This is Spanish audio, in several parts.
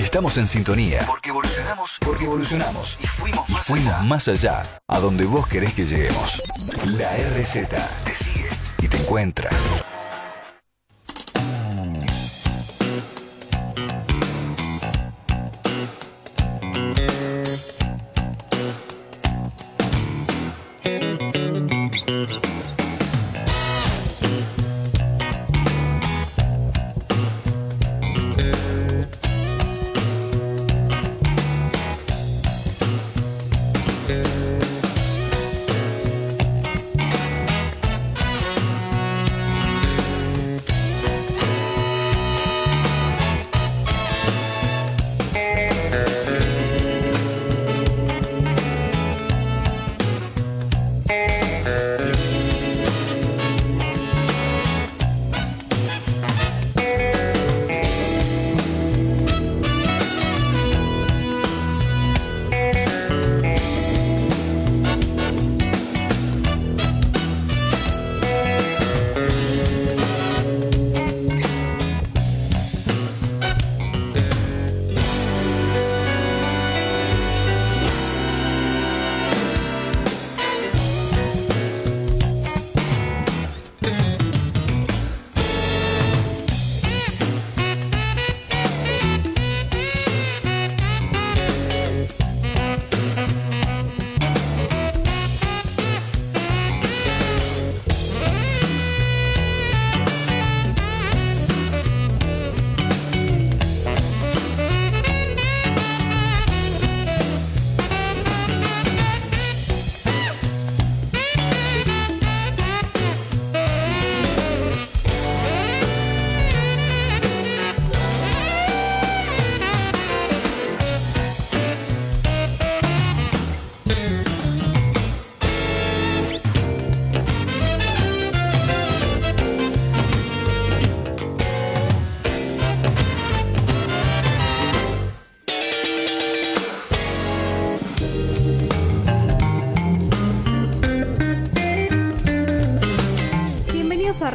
Estamos en sintonía. Porque evolucionamos. Porque evolucionamos. Y fuimos, más, fuimos allá. más allá. A donde vos querés que lleguemos. La RZ te sigue y te encuentra.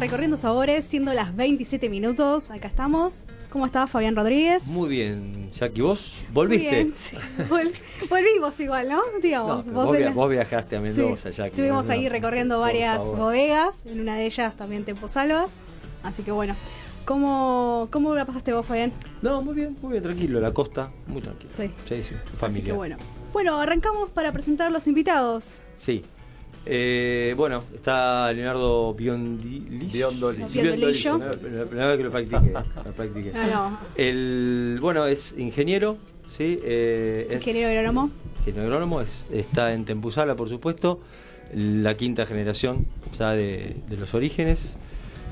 Recorriendo Sabores, siendo las 27 minutos. Acá estamos. ¿Cómo estás, Fabián Rodríguez? Muy bien, Jackie. ¿Vos volviste? Bien, sí. volvimos igual, ¿no? Digamos, vos, viajaste a Mendoza, Jackie. Estuvimos ahí recorriendo varias bodegas, en una de ellas también Tempo Salvas. Así que bueno, ¿Cómo, ¿Cómo la pasaste vos, Fabián? No, muy bien, muy bien, tranquilo, la costa, muy tranquilo. Sí. Sí, sí, familia. Así que bueno. Bueno, arrancamos para presentar los invitados. Sí, eh, bueno, está Leonardo Biondilich. Biondolillo. La primera vez que lo practiqué. lo practiqué. El, bueno, es ingeniero. ¿sí? Eh, ¿Es, ingeniero agrónomo. Ingeniero agrónomo, es, está en Tempuzala, por supuesto. La quinta generación ya de, de los orígenes.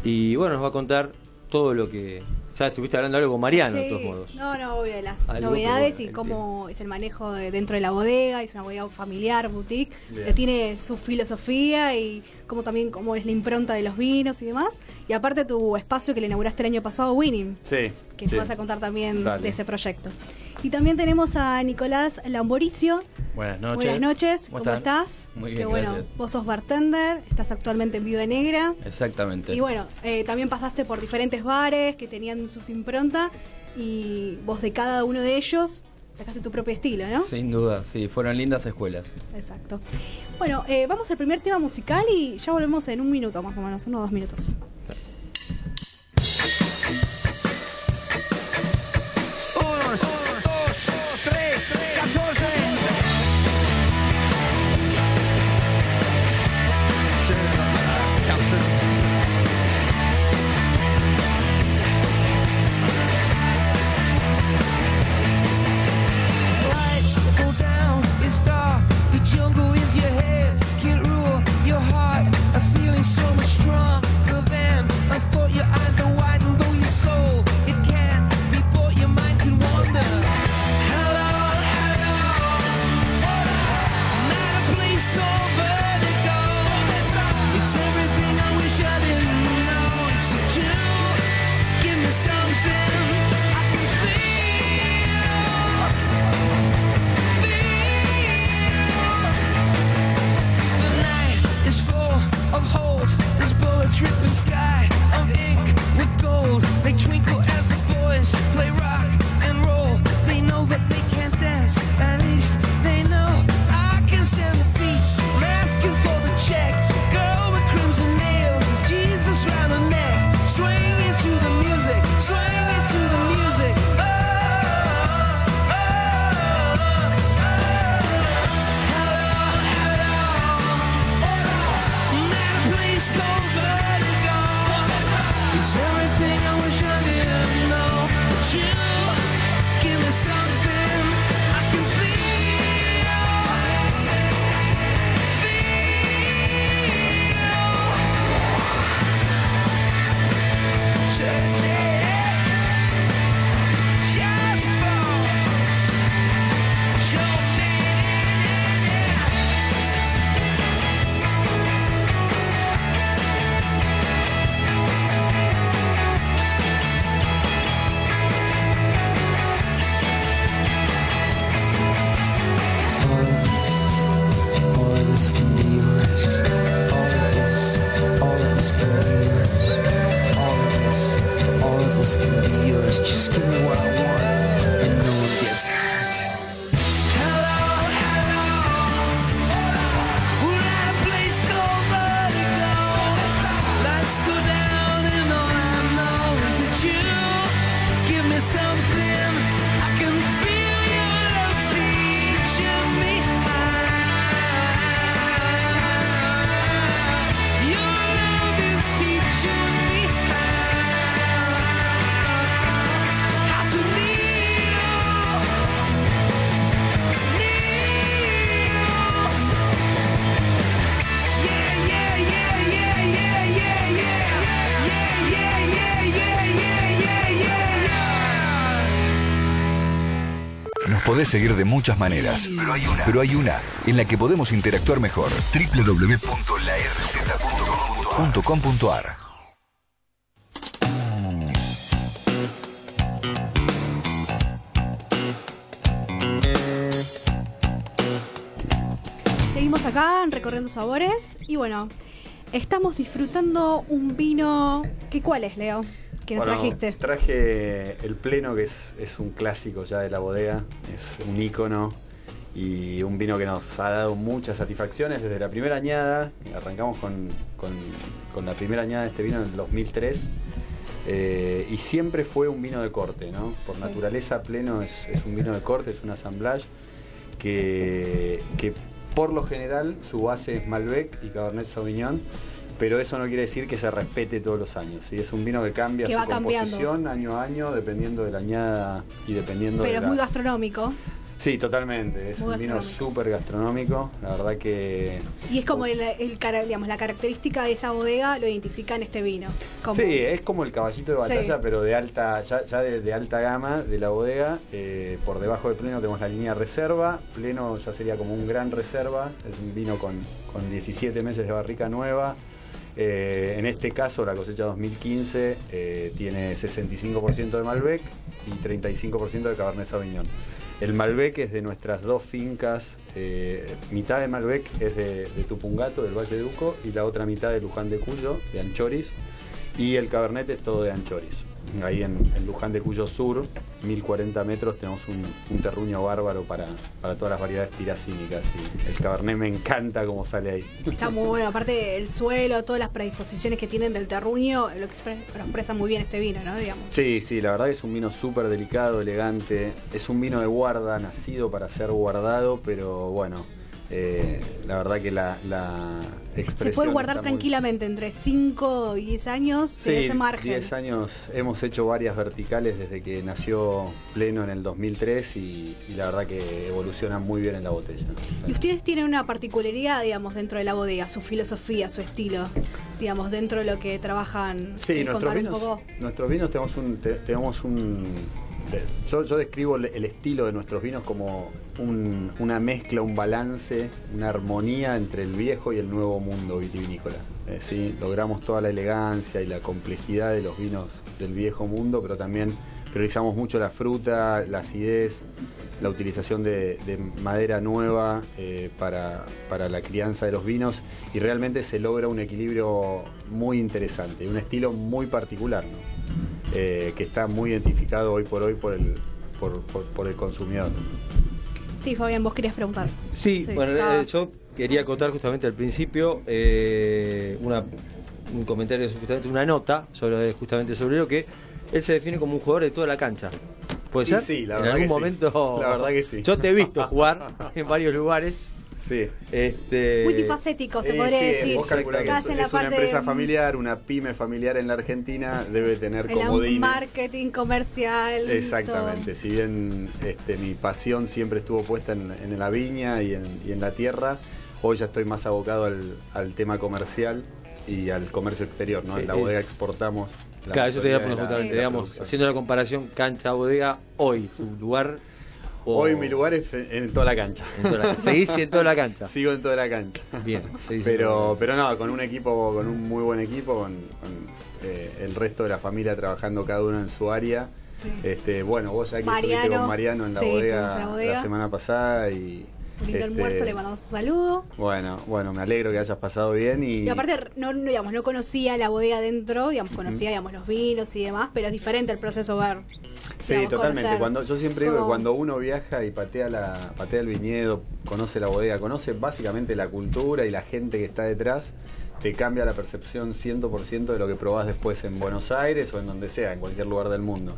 Y bueno, nos va a contar todo lo que ya estuviste hablando algo con Mariano, de todos modos. No, no, obvio, de las novedades y cómo es el manejo dentro de la bodega. Es una bodega familiar, boutique. Pero tiene su filosofía y cómo también cómo es la impronta de los vinos y demás. Y aparte tu espacio que le inauguraste el año pasado, Winning. Sí. Que nos vas a contar también de ese proyecto. Y también tenemos a Nicolás Lamboricio. Buenas noches. Buenas noches, ¿cómo, estás? Muy bien. Que bueno, vos sos bartender, estás actualmente en Viuda Negra. Exactamente. Y bueno, eh, también pasaste por diferentes bares que tenían sus improntas y vos de cada uno de ellos sacaste tu propio estilo, ¿no? Sin duda, sí, fueron lindas escuelas. Exacto. Bueno, eh, vamos al primer tema musical y ya volvemos en un minuto más o menos, uno o dos minutos. Nos podés seguir de muchas maneras, pero hay una, pero hay una en la que podemos interactuar mejor. www.larz.com.ar Seguimos acá recorriendo sabores y bueno, estamos disfrutando un vino. ¿Qué cuál es, Leo? ¿Qué Bueno, trajiste? Traje el pleno, que es, es un clásico ya de la bodega, es un ícono y un vino que nos ha dado muchas satisfacciones desde la primera añada. Arrancamos con, con- con la primera añada de este vino en el 2003 eh, y siempre fue un vino de corte, ¿no? Por Sí. naturaleza, pleno es, es un vino de corte, es un assemblage que, que por lo general su base es Malbec y Cabernet Sauvignon. Pero eso no quiere decir que se respete todos los años. ¿sí? Es un vino que cambia Que su cambiando. composición año a año dependiendo de la añada y dependiendo Pero de es muy gastronómico. Sí, totalmente. Es Muy un vino súper gastronómico. La verdad que... Y es como el, el digamos, la característica de esa bodega lo identifica en este vino. Como- Sí, es como el caballito de batalla, Sí. pero de alta, ya, ya de, de alta gama de la bodega. Eh, por debajo de pleno tenemos la línea reserva. Pleno ya sería como un gran reserva. Es un vino con, con 17 meses de barrica nueva. Eh, en este caso, la cosecha 2015 eh, tiene 65% de Malbec y 35% de Cabernet Sauvignon. El Malbec es de nuestras dos fincas, eh, mitad de Malbec es de, de Tupungato, del Valle de Uco, y la otra mitad de Luján de Cuyo, de Anchoris, y el Cabernet es todo de Anchoris. Ahí en, en Luján de Cuyo Sur, 1040 metros, tenemos un, un terruño bárbaro para, para todas las variedades tiracínicas. Y el Cabernet me encanta cómo sale ahí. Está muy bueno, aparte el suelo, todas las predisposiciones que tienen del terruño, lo, expre- lo expresa muy bien este vino, ¿no? Digamos. Sí, sí, la verdad que es un vino súper delicado, elegante. Es un vino de guarda, nacido para ser guardado, pero bueno, eh, la verdad que la, la expresión. Se puede guardar muy- tranquilamente entre 5 y 10 años, Sí, ese margen. 10 años hemos hecho varias verticales desde que nació pleno en el 2003 y, y la verdad que evolucionan muy bien en la botella. Y ustedes tienen una particularidad, digamos, dentro de la bodega, su filosofía, su estilo, digamos, dentro de lo que trabajan. Sí, ¿Querés nuestros vinos, nuestros vinos tenemos un, te- tenemos un de- yo, describo el, estilo de nuestros vinos como un- una mezcla, un balance, una armonía entre el viejo y el nuevo mundo vitivinícola. Eh, sí, logramos toda la elegancia y la complejidad de los vinos del viejo mundo, pero también priorizamos mucho la fruta, la acidez, la utilización de, de madera nueva eh, para, la crianza de los vinos y realmente se logra un equilibrio muy interesante, un estilo muy particular. Eh, que está muy identificado hoy por hoy por el, por, por- por el consumidor. Sí, Fabián, vos querías preguntar. Sí, Sí, bueno, eh, estabas- yo quería acotar justamente al principio eh, una, un comentario, justamente una nota sobre justamente sobre lo que él se define como un jugador de toda la cancha. ¿Puede ser? sí, la en verdad algún que sí. momento. La verdad que sí. Yo te he visto jugar en varios lugares. Sí. Este, Multifacético, se Eh, podría sí, decir. vos que es, en la es una empresa de- familiar, una pyme familiar en la Argentina, debe tener en comodines. marketing comercial. Exactamente, todo. si bien este, mi pasión siempre estuvo puesta en, en la viña y en, y en la tierra, hoy ya estoy más abocado al, al tema comercial y al comercio exterior, ¿no? En la Es- bodega exportamos. la Claro, eso te iba a poner justamente, digamos, haciendo la comparación cancha-bodega, hoy, tu lugar. O- Hoy mi lugar es en, toda la cancha. en toda la- Seguís en toda la cancha. Sigo en toda la cancha. Bien, Pero, pero no, con un equipo, con un muy buen equipo, con, con, eh, el resto de la familia trabajando cada uno en su área. Sí. Este, bueno, vos ya que estuviste Mariano, con Mariano en la, sí, bodega, estuvimos en la bodega. la semana pasada y. Un lindo este, almuerzo, le mandamos un saludo. Bueno, bueno, me alegro que hayas pasado bien y. Y aparte, no, no, digamos, no conocía la bodega dentro, digamos, conocía digamos, los vinos y demás, pero es diferente el proceso ver. Sí, digamos, totalmente. conocer Cuando, yo siempre digo que cuando uno viaja y patea, la, patea el viñedo, conoce la bodega, conoce básicamente la cultura y la gente que está detrás, te cambia la percepción 100% de lo que probás después en Buenos Aires o en donde sea, en cualquier lugar del mundo.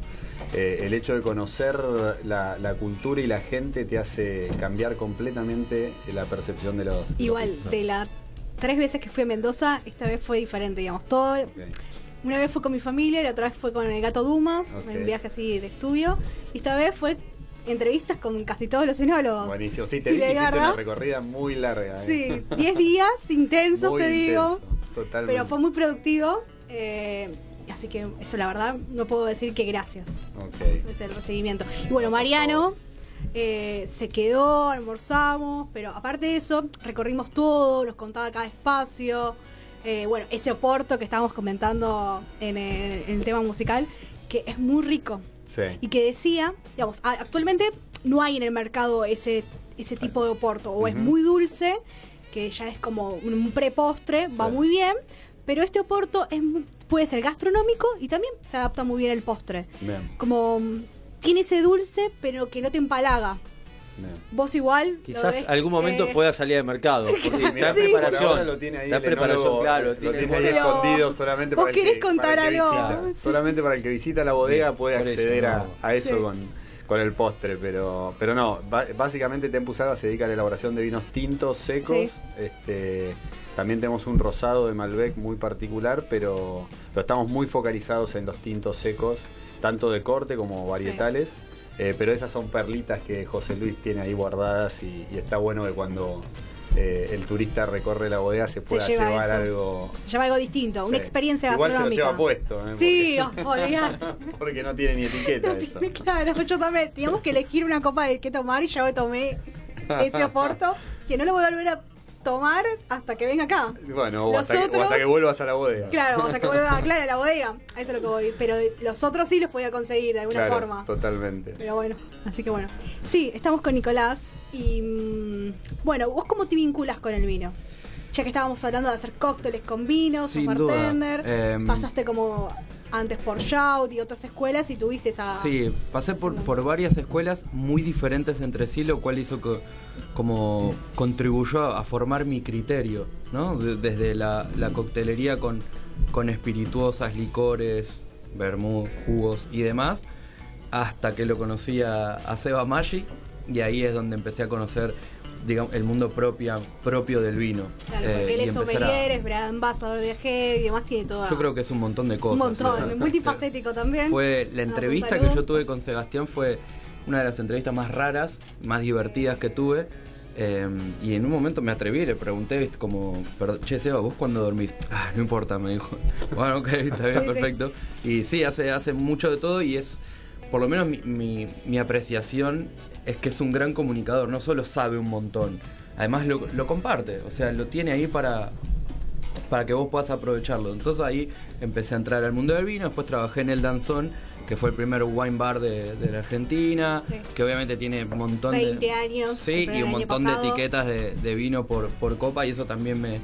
Eh, el hecho de conocer la, la cultura y la gente te hace cambiar completamente la percepción de los... Igual, de las tres veces que fui a Mendoza, esta vez fue diferente, digamos. Todo. Una vez fue con mi familia, la otra vez fue con el gato Dumas, en viaje así de estudio. Y esta vez fue entrevistas con casi todos los enólogos. Buenísimo. Sí, te vi que hiciste una recorrida muy larga. eh. Sí, 10 días intensos, Muy te digo. intenso, Totalmente. Pero fue muy productivo. eh, así que esto, la verdad, no puedo decir que gracias. Ok. Eso es el recibimiento. Y bueno, Mariano, eh, se quedó, almorzamos, pero aparte de eso, recorrimos todo, nos contaba cada espacio. Eh, bueno, ese Oporto que estábamos comentando en el, en el tema musical, que es muy rico. Sí. Y que decía, digamos, actualmente no hay en el mercado ese, ese tipo de Oporto, o es muy dulce, que ya es como un prepostre, va Sí. muy bien, pero este Oporto es, puede ser gastronómico y también se adapta muy bien al postre. Bien, Como mm, tiene ese dulce, pero que no te empalaga. Bien. Vos igual. Quizás ves, algún momento eh, pueda salir al mercado. Porque está por preparación. lo tiene ahí está preparación, enólogo, claro. Lo tiene tiene ahí Pero- escondido solamente ¿Vos para el querés que, contar para el que algo? visita. Sí. Solamente para el que visita la bodega Bien, puede eso, acceder a, no. a eso Sí. con, con el postre, pero pero no, básicamente Tempus Alba se dedica a la elaboración de vinos tintos secos. Sí. Este, también tenemos un rosado de Malbec muy particular, pero, pero estamos muy focalizados en los tintos secos, tanto de corte como varietales. Eh, pero esas son perlitas que José Luis tiene ahí guardadas y, y está bueno que cuando eh, el turista recorre la bodega se pueda lleva llevar eso. algo. Se llama algo distinto, una experiencia Igual se lo lleva puesto. ¿eh? Sí, Porque- olvidate. porque no tiene ni etiqueta No eso. tiene- claro, yo también. Teníamos que elegir una copa de qué tomar y yo tomé ese Oporto, que no lo voy a volver a tomar hasta que venga acá. Bueno, o hasta, que, o hasta que vuelvas a la bodega. Claro, hasta que vuelva claro, a la bodega. A eso es lo que voy. Pero los otros sí los podía conseguir de alguna Claro, forma. Totalmente. Pero bueno, así que bueno. Sí, estamos con Nicolás y mm, bueno, ¿vos cómo te vinculas con el vino? Ya que estábamos hablando de hacer cócteles con vinos, duda. bartender, Em, pasaste como antes por Shout y otras escuelas y tuviste esa... Sí, pasé por, por varias escuelas muy diferentes entre sí, lo cual hizo que como contribuyó a, formar mi criterio, ¿no? De- desde la, la coctelería con, con espirituosas, licores, vermú, jugos y demás, hasta que lo conocí a, a Seba Maggi y ahí es donde empecé a conocer digamos, el mundo propia, propio del vino. Claro, Eh, porque él es sommelier, es ambassador de Heavy y demás, tiene todo. Yo creo que es un montón de cosas. un montón, ¿sí? multifacético también. Fue la Nos entrevista que yo tuve con Sebastián fue una de las entrevistas más raras, más divertidas que tuve. eh, y en un momento me atreví, le pregunté, ¿viste? como, "Pero, che, Seba, ¿vos cuándo dormís? Ah, no importa, me dijo. Bueno, ok, está bien, perfecto. Y sí, hace, hace mucho de todo y es, por lo menos mi, mi, mi apreciación es que es un gran comunicador, no solo sabe un montón, además lo, lo comparte, o sea, lo tiene ahí para, para que vos puedas aprovecharlo. Entonces ahí empecé a entrar al mundo del vino, después trabajé en el Danzón, que fue el primer wine bar de, de la Argentina, Sí. que obviamente tiene un montón 20 de... años, Sí, y un montón pasado. de etiquetas de, de vino por, por copa y eso también me,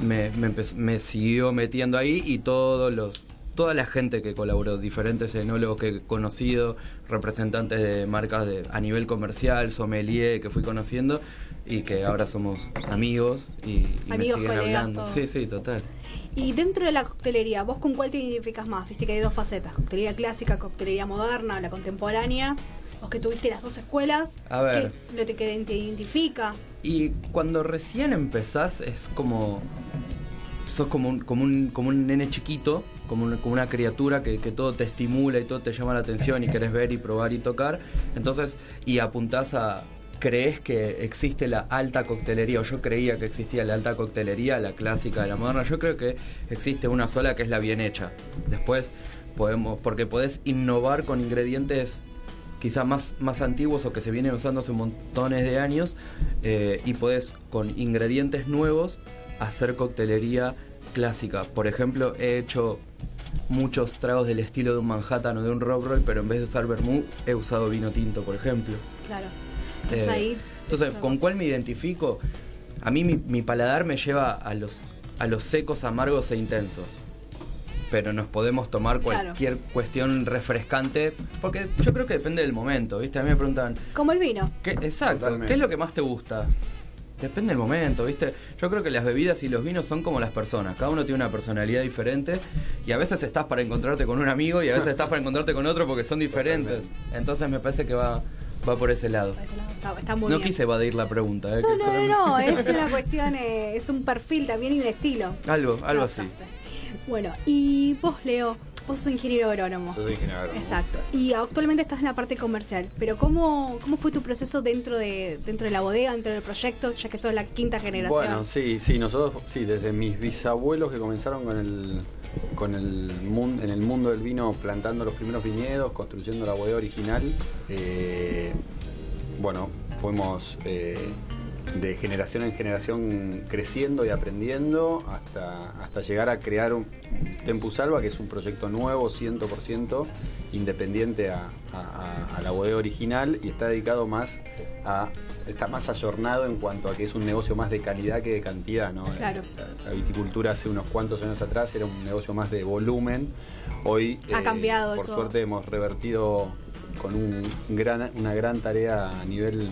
me, me me siguió metiendo ahí y todos los toda la gente que colaboró, diferentes enólogos que he conocido, representantes de marcas de, a nivel comercial, sommelier que fui conociendo y que ahora somos amigos y, y me Amigos, siguen colegas, hablando. todo. Sí, sí, total. Y dentro de la coctelería, ¿vos con cuál te identificas más? Viste que hay dos facetas, coctelería clásica, coctelería moderna, la contemporánea. Vos que tuviste las dos escuelas, A ver. ¿qué lo que te identifica? Y cuando recién empezás es como. sos como un, como un, como un nene chiquito, como una, criatura que, todo te estimula y todo te llama la atención y querés ver y probar y tocar. Entonces, y apuntás a. crees que existe la alta coctelería, o yo creía que existía la alta coctelería, la clásica, la moderna. Yo creo que existe una sola que es la bien hecha. Después podemos, porque podés innovar con ingredientes quizá más, más antiguos o que se vienen usando hace montones de años eh, y podés con ingredientes nuevos hacer coctelería clásica. Por ejemplo, he hecho muchos tragos del estilo de un Manhattan o de un Rock Roll, pero en vez de usar vermouth he usado vino tinto, por ejemplo. Claro. Entonces Eh, ahí. Entonces, es ¿con cuál me identifico? A mí mi, mi paladar me lleva a los, a los secos, amargos e intensos. Pero nos podemos tomar Claro. cualquier cuestión refrescante, porque yo creo que depende del momento, ¿viste? A mí me preguntan. Como el vino. ¿qué, exacto, Totalmente. ¿qué es lo que más te gusta? Depende del momento, ¿viste? Yo creo que las bebidas y los vinos son como las personas, cada uno tiene una personalidad diferente y a veces estás para encontrarte con un amigo y a veces estás para encontrarte con otro porque son diferentes. Entonces me parece que va, va por ese lado. Por ese lado Está, está muy No bien. quise evadir la pregunta, ¿eh? No, que no, solamente- no, no, es una cuestión, eh, es un perfil también y un estilo. Algo, algo así. Bueno, y vos, Leo, vos sos ingeniero agrónomo. Yo soy ingeniero agrónomo. Exacto. Y actualmente estás en la parte comercial. Pero ¿cómo, cómo fue tu proceso dentro de, dentro de la bodega, dentro del proyecto, ya que sos la quinta generación? Bueno, sí, sí, nosotros, sí, desde mis bisabuelos que comenzaron con el, con el mundo, en el mundo del vino, plantando los primeros viñedos, construyendo la bodega original, eh, bueno, fuimos eh, de generación en generación creciendo y aprendiendo hasta, hasta llegar a crear un Tempus Salva, que es un proyecto nuevo, 100% independiente a, la bodega original y está dedicado más a, está más ayornado en cuanto a que es un negocio más de calidad que de cantidad, ¿no? Claro. La, viticultura hace unos cuantos años atrás era un negocio más de volumen. Hoy, ha eh, cambiado por suerte, hemos revertido con un gran, una gran tarea a nivel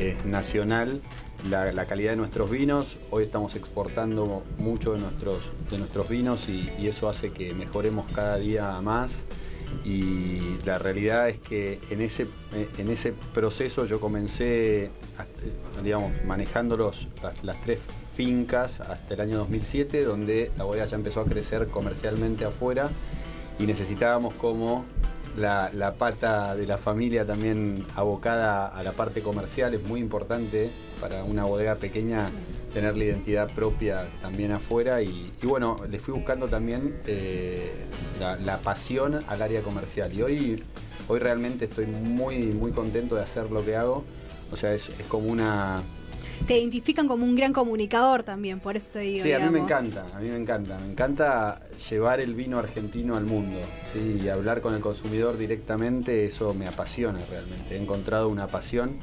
eh, nacional la, calidad de nuestros vinos. Hoy estamos exportando mucho de nuestros, de nuestros vinos y, eso hace que mejoremos cada día más. Y la realidad es que en ese, en ese proceso yo comencé, digamos, manejando los, las, tres fincas hasta el año 2007, donde la bodega ya empezó a crecer comercialmente afuera y necesitábamos como la, la, pata de la familia también abocada a la parte comercial es muy importante para una bodega pequeña tener la identidad propia también afuera. Y, bueno, le fui buscando también eh, la, pasión al área comercial. Y hoy, hoy realmente estoy muy, muy contento de hacer lo que hago, o sea, es, como una... Te identifican como un gran comunicador también, por eso te digo. Sí, a mí me encanta, a mí me encanta. Me encanta llevar el vino argentino al mundo ¿sí? y hablar con el consumidor directamente, eso me apasiona realmente. He encontrado una pasión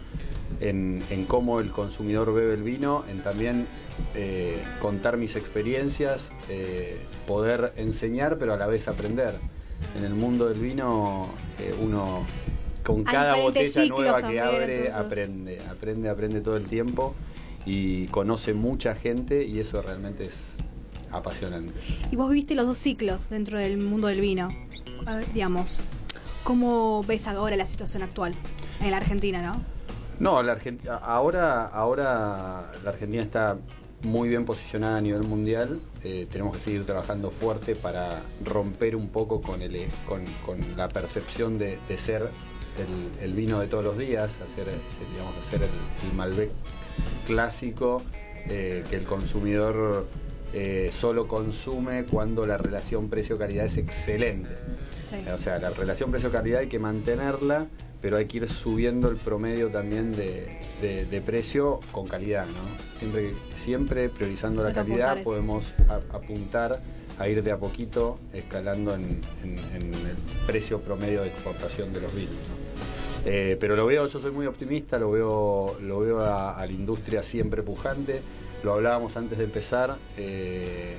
en, cómo el consumidor bebe el vino, en también eh, contar mis experiencias, eh, poder enseñar, pero a la vez aprender. En el mundo del vino, eh, uno con cada botella nueva que abre, aprende, aprende, aprende todo el tiempo y conoce mucha gente y eso realmente es apasionante. Y vos viste los dos ciclos dentro del mundo del vino, digamos. ¿Cómo ves ahora la situación actual en la Argentina, no? No, la Argentina, ahora, ahora la Argentina está muy bien posicionada a nivel mundial. Eh, tenemos que seguir trabajando fuerte para romper un poco con, el, con, la percepción de, ser el, vino de todos los días, hacer, digamos, hacer el, Malbec clásico eh, que el consumidor eh, solo consume cuando la relación precio-calidad es excelente. O sea, la relación precio-calidad hay que mantenerla pero hay que ir subiendo el promedio también de, precio con calidad, ¿no? Siempre, siempre priorizando la calidad podemos apuntar a ir de a poquito escalando en, el precio promedio de exportación de los vinos. Eh, pero lo veo, yo soy muy optimista, lo veo, lo veo a, la industria siempre pujante, lo hablábamos antes de empezar, eh,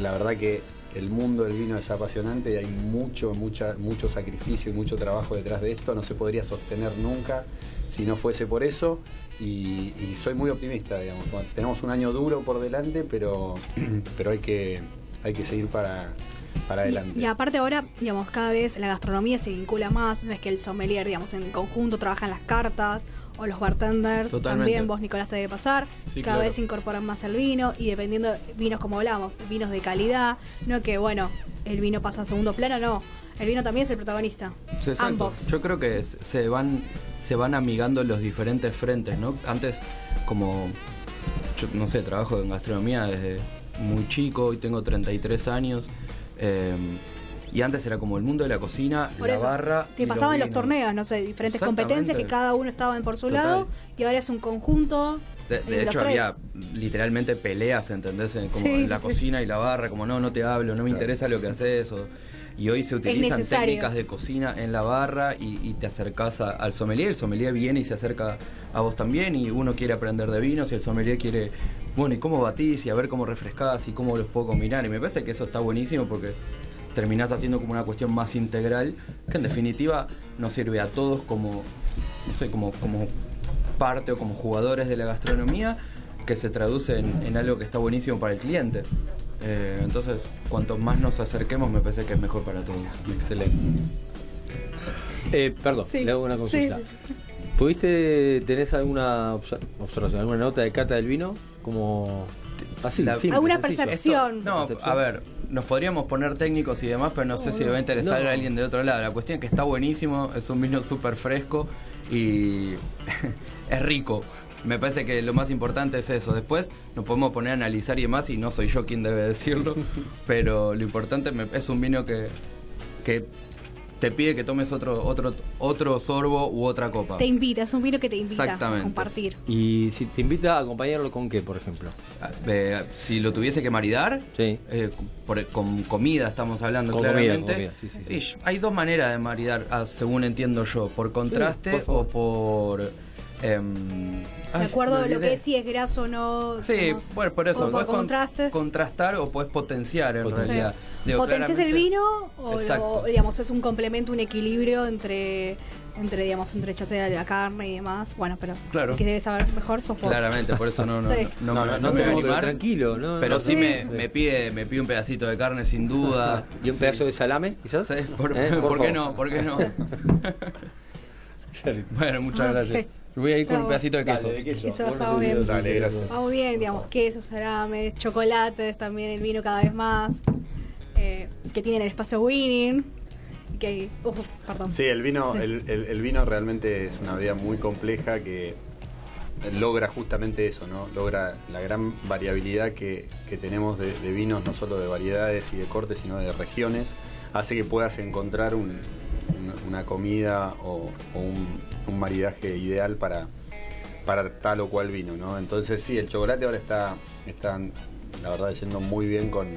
la verdad que el mundo del vino es apasionante y hay mucho, mucha, mucho sacrificio y mucho trabajo detrás de esto. No se podría sostener nunca si no fuese por eso. Y, soy muy optimista, digamos. Tenemos un año duro por delante, pero, pero hay, que, hay que seguir para, para adelante. Y, aparte ahora, digamos, cada vez la gastronomía se vincula más, no es que el sommelier, digamos, en conjunto trabajan las cartas o los bartenders, también vos Nicolás te debe pasar, cada vez incorporan más el vino y dependiendo vinos como hablamos, vinos de calidad, no que bueno, el vino pasa a segundo plano, no, el vino también es el protagonista. Ambos. Yo creo que se van se van amigando los diferentes frentes, ¿no? Antes como yo no sé, trabajo en gastronomía desde muy chico, y tengo 33 años. Eh, y antes era como el mundo de la cocina, la barra. Que pasaban los, torneos, no sé, diferentes competencias que cada uno estaba por su lado y ahora es un conjunto. De, hecho, había literalmente peleas, ¿entendés? Como en la cocina y la barra, como no, no te hablo, no me interesa lo que haces. Y hoy se utilizan técnicas de cocina en la barra y, te acercas al sommelier. El sommelier viene y se acerca a vos también. Y uno quiere aprender de vinos y el sommelier quiere, bueno, ¿y cómo batís? Y a ver cómo refrescás y cómo los puedo combinar. Y me parece que eso está buenísimo porque terminás haciendo como una cuestión más integral, que en definitiva nos sirve a todos como, no sé, como, como parte o como jugadores de la gastronomía, que se traduce en, algo que está buenísimo para el cliente. Eh, entonces, cuanto más nos acerquemos, me parece que es mejor para todos. Excelente. Eh, perdón, le hago una consulta. ¿Pudiste, tenés alguna observación, alguna nota de cata del vino? Como así, ¿Alguna percepción? no, a ver, nos podríamos poner técnicos y demás, pero no sé si le va a interesar a alguien del otro lado. La cuestión es que está buenísimo, es un vino súper fresco y es rico. Me parece que lo más importante es eso. Después nos podemos poner a analizar y demás, y no soy yo quien debe decirlo, pero lo importante es un vino que, que te pide que tomes otro, otro, otro sorbo u otra copa. Te invita, es un vino que te invita a compartir. Y si te invita a acompañarlo con qué, por ejemplo. Ah, si lo tuviese que maridar, sí. Eh, con comida estamos hablando claramente. hay dos maneras de maridar, ah, según entiendo yo, por contraste o por Em, de acuerdo a lo que si es graso o no. Sí, bueno, por eso. puedes contrastar o puedes potenciar en realidad. ¿Potencias el vino o, digamos es un complemento, un equilibrio entre entre digamos entre ya sea la carne y demás bueno pero claro. que debes saber mejor sos claramente por eso no no, no, no, me voy a tranquilo no, pero sí, me, me, pide me pide un pedacito de carne sin duda. Y un pedazo de salame quizás ¿Por, ¿Eh? ¿por, qué no por qué no bueno muchas gracias Voy a ir con un pedacito de queso. Eso está muy bien. Dale, gracias. Va muy bien, digamos, quesos, salames, chocolates, también el vino cada vez más. Eh, que tienen el espacio winning. Que, perdón. Sí, el vino, El, el, vino realmente es una bebida muy compleja que logra justamente eso, ¿no? Logra la gran variabilidad que, que tenemos de, vinos, no solo de variedades y de cortes, sino de regiones. Hace que puedas encontrar un, una, comida o, un, maridaje ideal para, para tal o cual vino, ¿no? Entonces sí, el chocolate ahora está, está la verdad, yendo muy bien con,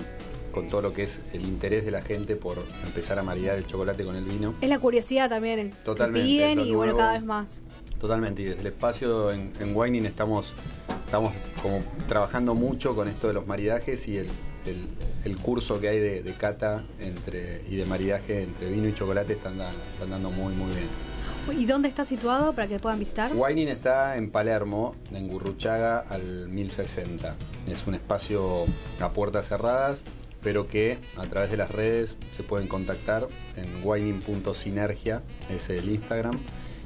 con todo lo que es el interés de la gente por empezar a maridar el chocolate con el vino. Es la curiosidad también. Totalmente. Piden y bueno, cada vez más. Totalmente, y desde el espacio en, en Wining estamos, estamos como trabajando mucho con esto de los maridajes y el, el, curso que hay de, cata entre, y de maridaje entre vino y chocolate están, están dando muy, muy bien. ¿Y dónde está situado para que puedan visitar? Wining está en Palermo, en Gurruchaga al 1060. Es un espacio a puertas cerradas, pero que a través de las redes se pueden contactar en wining.sinergia, es el Instagram,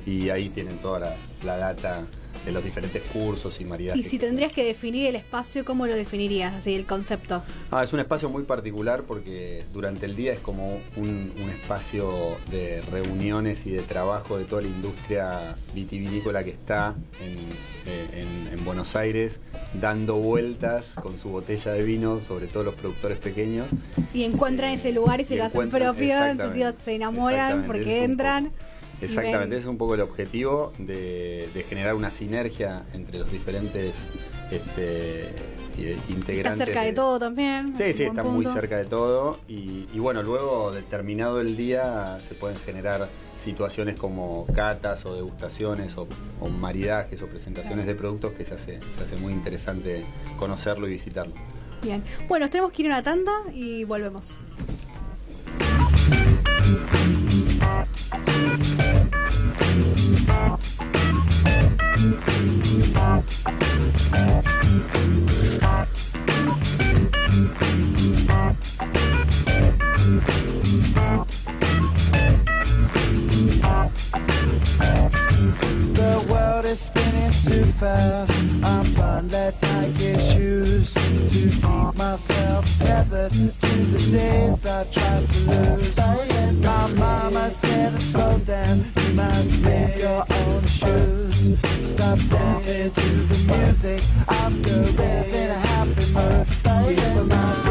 y ahí tienen toda la data de los diferentes cursos y maridajes. Y si tendrías que definir el espacio, ¿cómo lo definirías, así el concepto? Ah, es un espacio muy particular porque durante el día es como un, espacio de reuniones y de trabajo de toda la industria vitivinícola que está eh, en, Buenos Aires, dando vueltas con su botella de vino, sobre todo los productores pequeños. Y encuentran ese lugar y se lo hacen propio, se enamoran porque entran. Exactamente, ese es un poco el objetivo de, generar una sinergia entre los diferentes este, integrantes. Está cerca de, todo también. Sí, sí, está muy cerca de todo. Y, bueno, luego, determinado el día, se pueden generar situaciones como catas o degustaciones o, maridajes o presentaciones de productos que se hace, se hace muy interesante conocerlo y visitarlo. Bien. Bueno, tenemos que ir a una tanda y volvemos. The world is spinning too fast. I'm blind, let Nike to keep myself tethered to the days I tried to lose. My mama said, slow down, you must make your own shoes. Stop dancing to the music. I'm in a happy mood.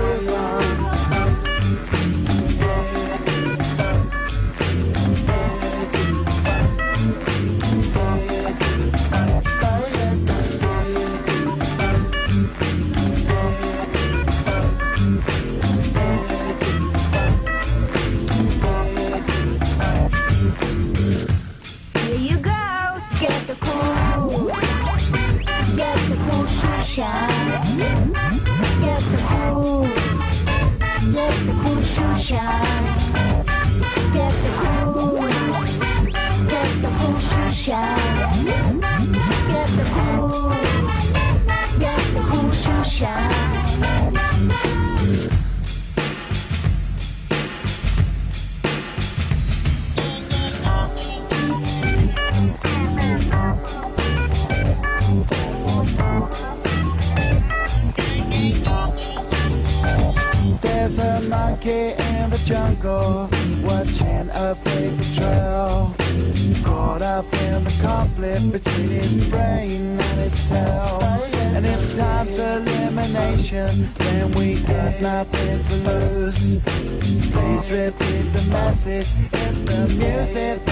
Repeat the message. It's the music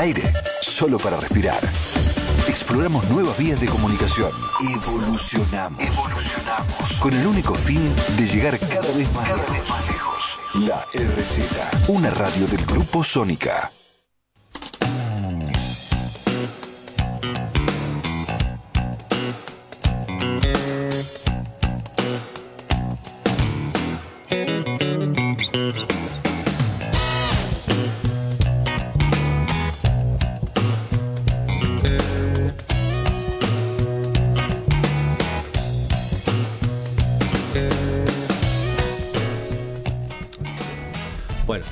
aire, solo para respirar. Exploramos nuevas vías de comunicación. Evolucionamos. Evolucionamos. Con el único fin de llegar cada vez más, lejos. La RZ, una radio del Grupo Sónica.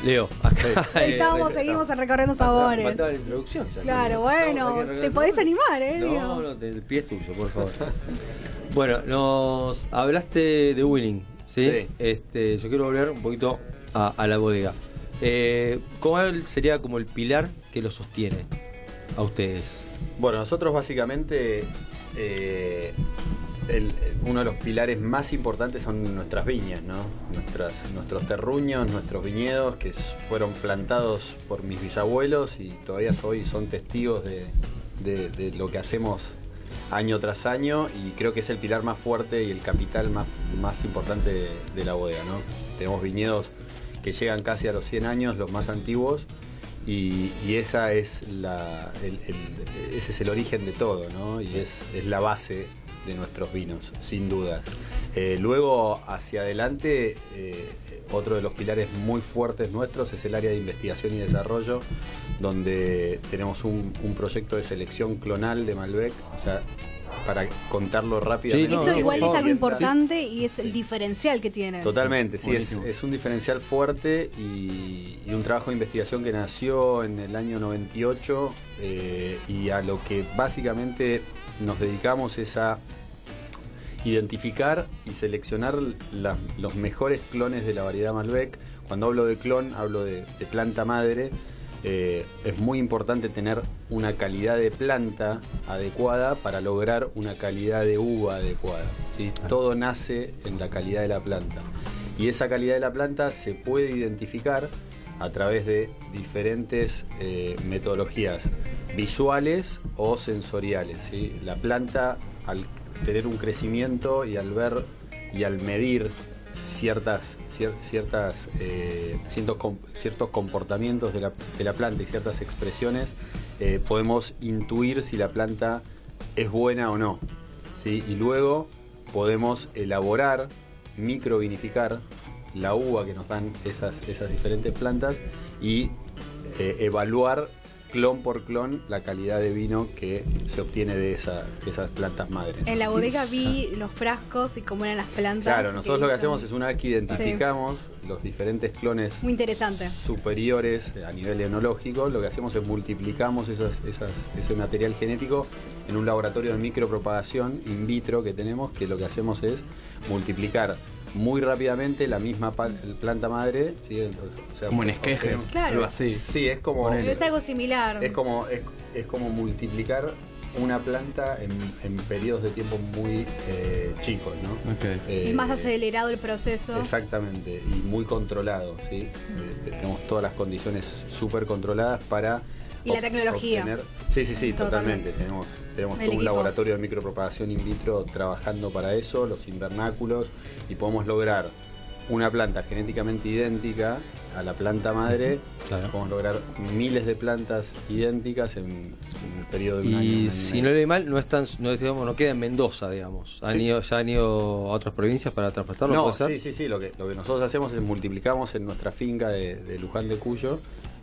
Leo, acá. Ahí estamos, seguimos en recorriendo sabores. faltaba la introducción. ya. Claro, bueno, te podés Sabores. animar, ¿eh? No, no, el pie es tuyo, por favor. bueno, nos hablaste de Winning, ¿sí? Sí. Este, yo quiero volver un poquito a, a la bodega. Eh, ¿Cuál sería como el pilar que lo sostiene a ustedes? Bueno, nosotros básicamente eh, uno de los pilares más importantes son nuestras viñas, nuestros terruños, nuestros viñedos que fueron plantados por mis bisabuelos y todavía hoy son testigos de, lo que hacemos año tras año y creo que es el pilar más fuerte y el capital más, importante de, la bodega. Tenemos viñedos que llegan casi a los 100 años, los más antiguos, y, y esa es la, el- ese es el origen de todo, ¿no? Y es la base de nuestros vinos, sin duda. Eh, luego, hacia adelante, eh, otro de los pilares muy fuertes nuestros es el área de investigación y desarrollo, donde tenemos un, un proyecto de selección clonal de Malbec, o sea, para contarlo rápidamente. no, Eso no, igual es algo importante y es el diferencial que tienen. Totalmente, sí, es, un diferencial fuerte y, y un trabajo de investigación que nació en el año 98 eh, y a lo que básicamente nos dedicamos es a identificar y seleccionar la- los mejores clones de la variedad Malbec. Cuando hablo de clon, hablo de, de planta madre. Eh, es muy importante tener una calidad de planta adecuada para lograr una calidad de uva adecuada. ¿sí? Todo nace en la calidad de la planta. Y esa calidad de la planta se puede identificar a través de diferentes eh, metodologías visuales o sensoriales. La planta, al tener un crecimiento y al ver y al medir ciertas, cier- ciertas, eh, ciertos, ciertos comportamientos de la, de la planta y ciertas expresiones, eh, podemos intuir si la planta es buena o no. Y luego podemos elaborar, microvinificar la uva que nos dan esas, esas diferentes plantas y eh, evaluar clon por clon la calidad de vino que se obtiene de, esa- de esas plantas madres. En la bodega vi los frascos y cómo eran las plantas. Claro, nosotros lo que hacemos es una vez que identificamos los diferentes clones Muy interesante. superiores a nivel enológico, lo que hacemos es multiplicamos esas- esas- ese material genético en un laboratorio de micropropagación in vitro que tenemos, que lo que hacemos es multiplicar muy rápidamente la misma planta madre. ¿sí? O sea, Como en esquejes, Claro. algo así. Sí, es como... Es algo similar. Es como, es, es como multiplicar una planta en, en periodos de tiempo muy eh, chicos, ¿no? Ok. Eh, es más acelerado el proceso. Exactamente, y muy controlado, ¿sí? Eh, tenemos todas las condiciones súper controladas para... Y la tecnología. obtener- Sí, sí, sí, Totalmente. totalmente. Tenemos, tenemos un equipo. laboratorio de micropropagación in vitro trabajando para eso, los invernáculos, y podemos lograr una planta genéticamente idéntica a la planta madre. Claro. Podemos lograr miles de plantas idénticas en, en el periodo de un Y año y si no le ve mal, no están, no, digamos, no queda en Mendoza, digamos. Han Sí. ido, ya han ido a otras provincias para transportarlo, No, sí, sí, sí. Lo que, lo que nosotros hacemos es multiplicamos en nuestra finca de, de Luján de Cuyo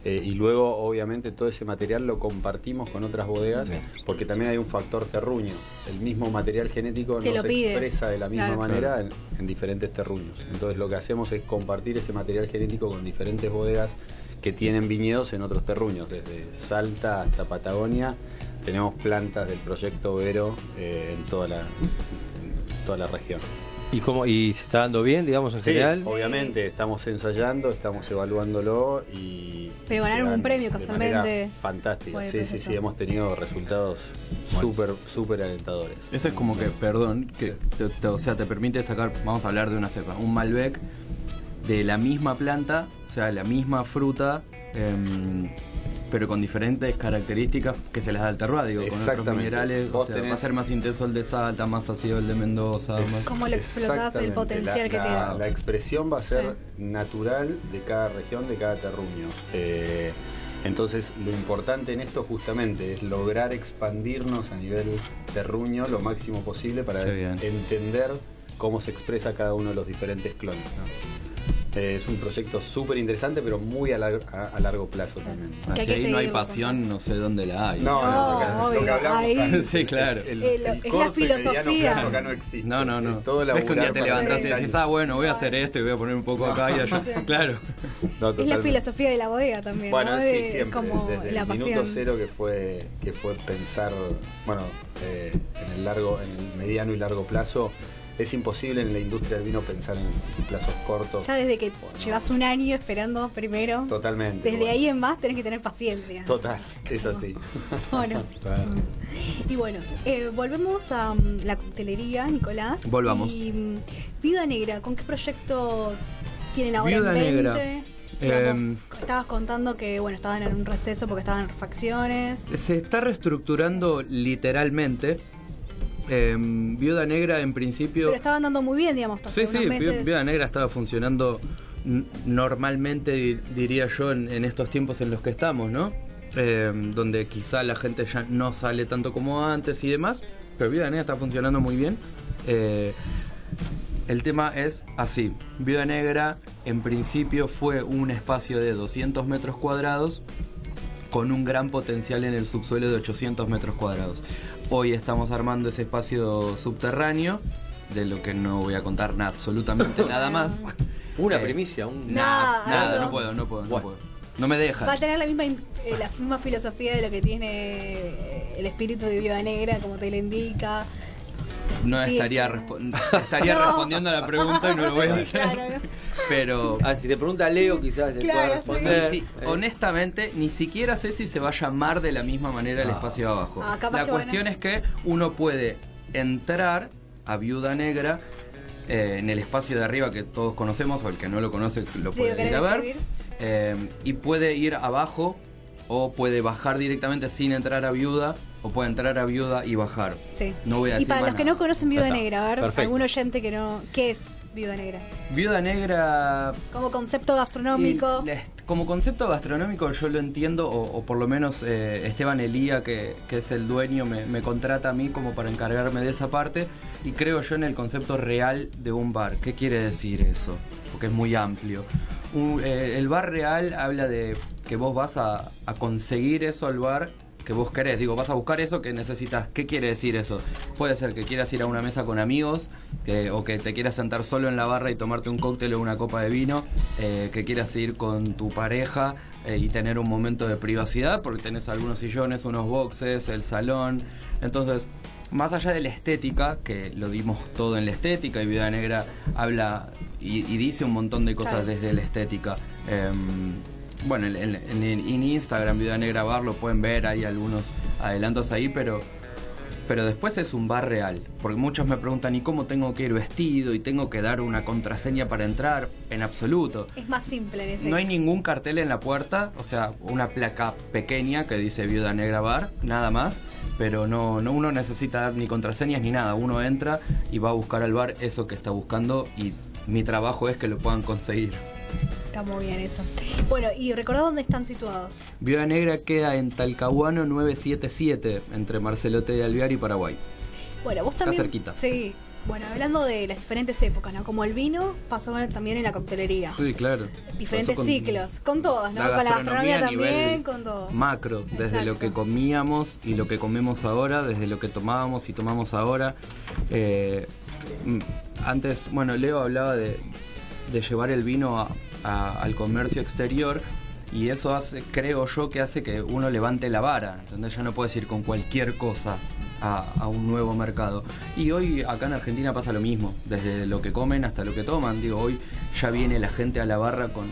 eh, y luego, obviamente, todo ese material lo compartimos con otras bodegas Bien. porque también hay un factor terruño. El mismo material genético Te no se pide. expresa de la misma Claro. manera en, en diferentes terruños. Entonces, lo que hacemos es compartir ese material genético con diferentes bodegas que tienen viñedos en otros terruños, desde Salta hasta Patagonia. Tenemos plantas del proyecto Vero eh, en toda la, en toda la región. ¿Y, cómo, ¿Y se está dando bien, digamos, en Sí, general? obviamente, estamos ensayando, estamos evaluándolo y... Pero ganaron un premio, casualmente, el sí, sí, sí, hemos tenido resultados súper, súper alentadores. Eso es como que, perdón, que te- te- o sea, te permite sacar, vamos a hablar de una cepa, un Malbec de la misma planta, o sea, la misma fruta, em, pero con diferentes características que se les da al terroir, digo, con otros minerales, o va a ser más intenso el de Salta, más ácido el de Mendoza, más... ¿Cómo lo explotás el potencial La- que la- tiene? La expresión va a ser Sí. natural de cada región, de cada terruño. Eh, entonces, lo importante en esto justamente es lograr expandirnos a nivel terruño lo máximo posible para entender cómo se expresa cada uno de los diferentes clones. ¿no? Eh, es un proyecto súper interesante, pero muy a, lar- a- a largo plazo también. Así que ahí no hay pasión, no sé dónde la hay. No, no, No, acá- lo que hablamos ahí- Sí, claro. El, Es la- el es filosofía. plazo acá no existe. No, no, no. Es Todo Ves que un día te para levantás y decís, ah, bueno, voy a hacer esto y voy a poner un poco acá y allá. Claro. No, Es la filosofía de la bodega también, Bueno, ¿no? sí, siempre. como desde la el pasión. minuto cero que fue, que fue pensar, bueno, eh, en el largo, en el mediano y largo plazo. Es imposible en la industria del vino pensar en plazos cortos. Ya desde que llevas un año esperando primero, Totalmente. desde bueno. ahí en más tenés que tener paciencia. Total, es así. Bueno. Y bueno, eh, volvemos a mm, la coctelería, Nicolás. Volvamos. Y Viuda Negra, ¿con qué proyecto tienen ahora Viuda en mente? Negra. Digamos, Em, estabas contando que bueno estaban en un receso porque estaban en refacciones. Se está reestructurando literalmente. Em, Viuda Negra en principio... Pero estaban dando muy bien, digamos, Sí, sí, meses. Viuda Negra estaba funcionando normalmente, di- diría yo, en, en estos tiempos en los que estamos, ¿no? Eh, donde quizá la gente ya no sale tanto como antes y demás, pero Viuda Negra está funcionando muy bien. Eh, el tema es así, Viuda Negra en principio fue un espacio de 200 metros cuadrados con un gran potencial en el subsuelo de 800 metros cuadrados. Hoy estamos armando ese espacio subterráneo, de lo que no voy a contar na- absolutamente nada más. Una Eh, primicia, un... Nada, Nada, no puedo, no puedo, no puedo. No me dejan. Va a tener la misma, eh, la misma filosofía de lo que tiene eh, el espíritu de Viuda Negra, como te lo indica. No Sí, estaría, respo- estaría No. respondiendo a la pregunta y no lo voy a hacer. Claro, ¿no? Pero Ah, si te pregunta Leo, quizás le Claro, pueda responder. Sí, Eh, honestamente, ni siquiera sé si se va a llamar de la misma manera el espacio de abajo. Ah, capaz la que cuestión bueno. es que uno puede entrar a Viuda Negra eh, en el espacio de arriba que todos conocemos, o el que no lo conoce lo Sí, ¿lo puede ir a ver. Eh, y puede ir abajo o puede bajar directamente sin entrar a Viuda, o puede entrar a Viuda y bajar. Sí. No voy a y decir para los que no conocen Viuda. Negra, a ver, Perfecto. algún oyente que no. ¿Qué es Viuda Negra? Viuda Negra Como concepto gastronómico. Y como concepto gastronómico yo lo entiendo, o, o por lo menos eh, Esteban Elía, que, que es el dueño, me, me contrata a mí como para encargarme de esa parte, y creo yo en el concepto real de un bar. ¿Qué quiere decir eso? Porque es muy amplio. Un- eh, el bar real habla de que vos vas a, a conseguir eso al bar que vos querés. Digo, vas a buscar eso que necesitas. ¿Qué quiere decir eso? Puede ser que quieras ir a una mesa con amigos, que- o que te quieras sentar solo en la barra y tomarte un cóctel o una copa de vino, eh, que quieras ir con tu pareja eh, y tener un momento de privacidad, porque tenés algunos sillones, unos boxes, el salón. Entonces, más allá de la estética, que lo dimos todo en la estética, y Vida Negra habla y, y dice un montón de cosas Claro. desde la estética. Em, bueno, en, en- en- en Instagram, Vida Negra Bar, lo pueden ver, hay algunos adelantos ahí, pero, pero después es un bar real. Porque muchos me preguntan, ¿y cómo tengo que ir vestido? ¿Y tengo que dar una contraseña para entrar? En absoluto. Es más simple ese No hay ningún cartel en la puerta, o sea, una placa pequeña que dice Viuda Negra Bar, nada más. Pero no, no uno necesita dar ni contraseñas ni nada. Uno entra y va a buscar al bar eso que está buscando y mi trabajo es que lo puedan conseguir. Está muy bien eso. Bueno, y recordá dónde están situados. Viuda Negra queda en Talcahuano 977, entre Marcelote de Alvear y Paraguay. Bueno, vos Está también. cerquita. Sí. Bueno, hablando de las diferentes épocas, ¿no? Como el vino, pasó también en la coctelería. Sí, claro. Diferentes con ciclos, con todas, ¿no? la con la gastronomía también, con todo. Macro, desde lo que comíamos y lo que comemos ahora, desde lo que tomábamos y tomamos ahora. Eh, mm, antes, bueno, Leo hablaba de, de llevar el vino a- a- al comercio exterior y eso hace, creo yo, que hace que uno levante la vara. Entonces ya no puedes ir con cualquier cosa a, a un nuevo mercado. Y hoy acá en Argentina pasa lo mismo, desde lo que comen hasta lo que toman. Digo, hoy ya viene la gente a la barra con,